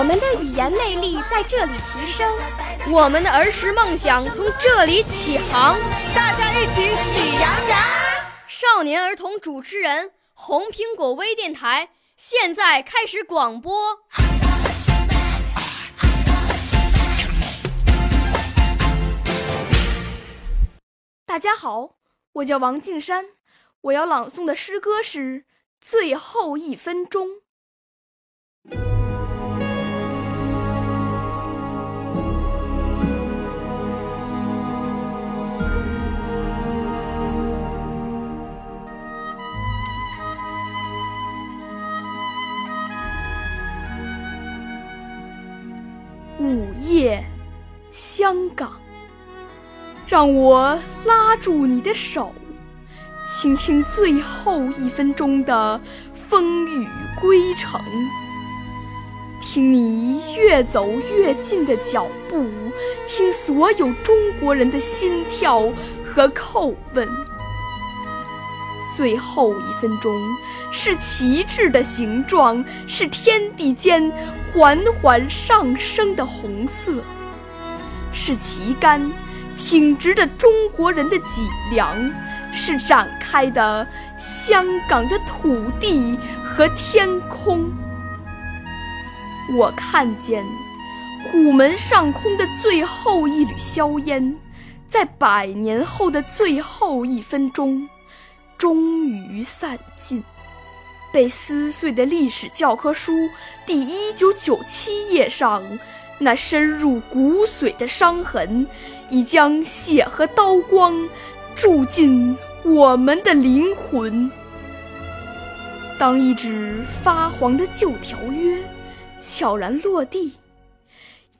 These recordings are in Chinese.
我们的语言魅力在这里提升，我们的儿时梦想从这里起航。大家一起喜羊羊。少年儿童主持人，红苹果微电台现在开始广播。大家好，我叫王静山，我要朗诵的诗歌是《最后一分钟》。午夜，香港，让我拉住你的手，倾听最后一分钟的风雨归程。听你越走越近的脚步，听所有中国人的心跳和叩问。最后一分钟是旗帜的形状，是天地间缓缓上升的红色，是旗杆挺直的中国人的脊梁，是展开的香港的土地和天空。我看见虎门上空的最后一缕硝烟，在百年后的最后一分钟。终于散尽，被撕碎的历史教科书第一九九七页上，那深入骨髓的伤痕，已将血和刀光注进我们的灵魂。当一纸发黄的旧条约悄然落地，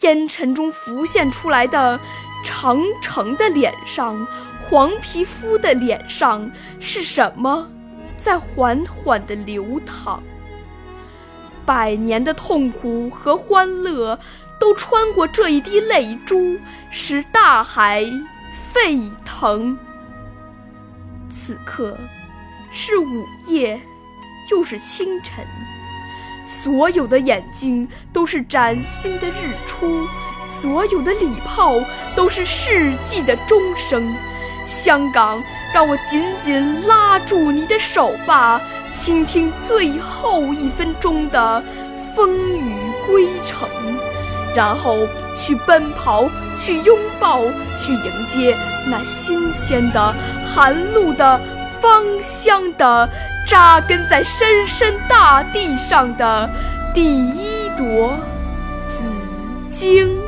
烟尘中浮现出来的长城的脸上。黄皮肤的脸上是什么，在缓缓地流淌？百年的痛苦和欢乐，都穿过这一滴泪珠，使大海沸腾。此刻，是午夜，又是清晨，所有的眼睛都是崭新的日出，所有的礼炮都是世纪的钟声。香港，让我紧紧拉住你的手吧，倾听最后一分钟的风雨归程，然后去奔跑，去拥抱，去迎接那新鲜的、寒露的、芳香的、扎根在深深大地上的第一朵紫荆。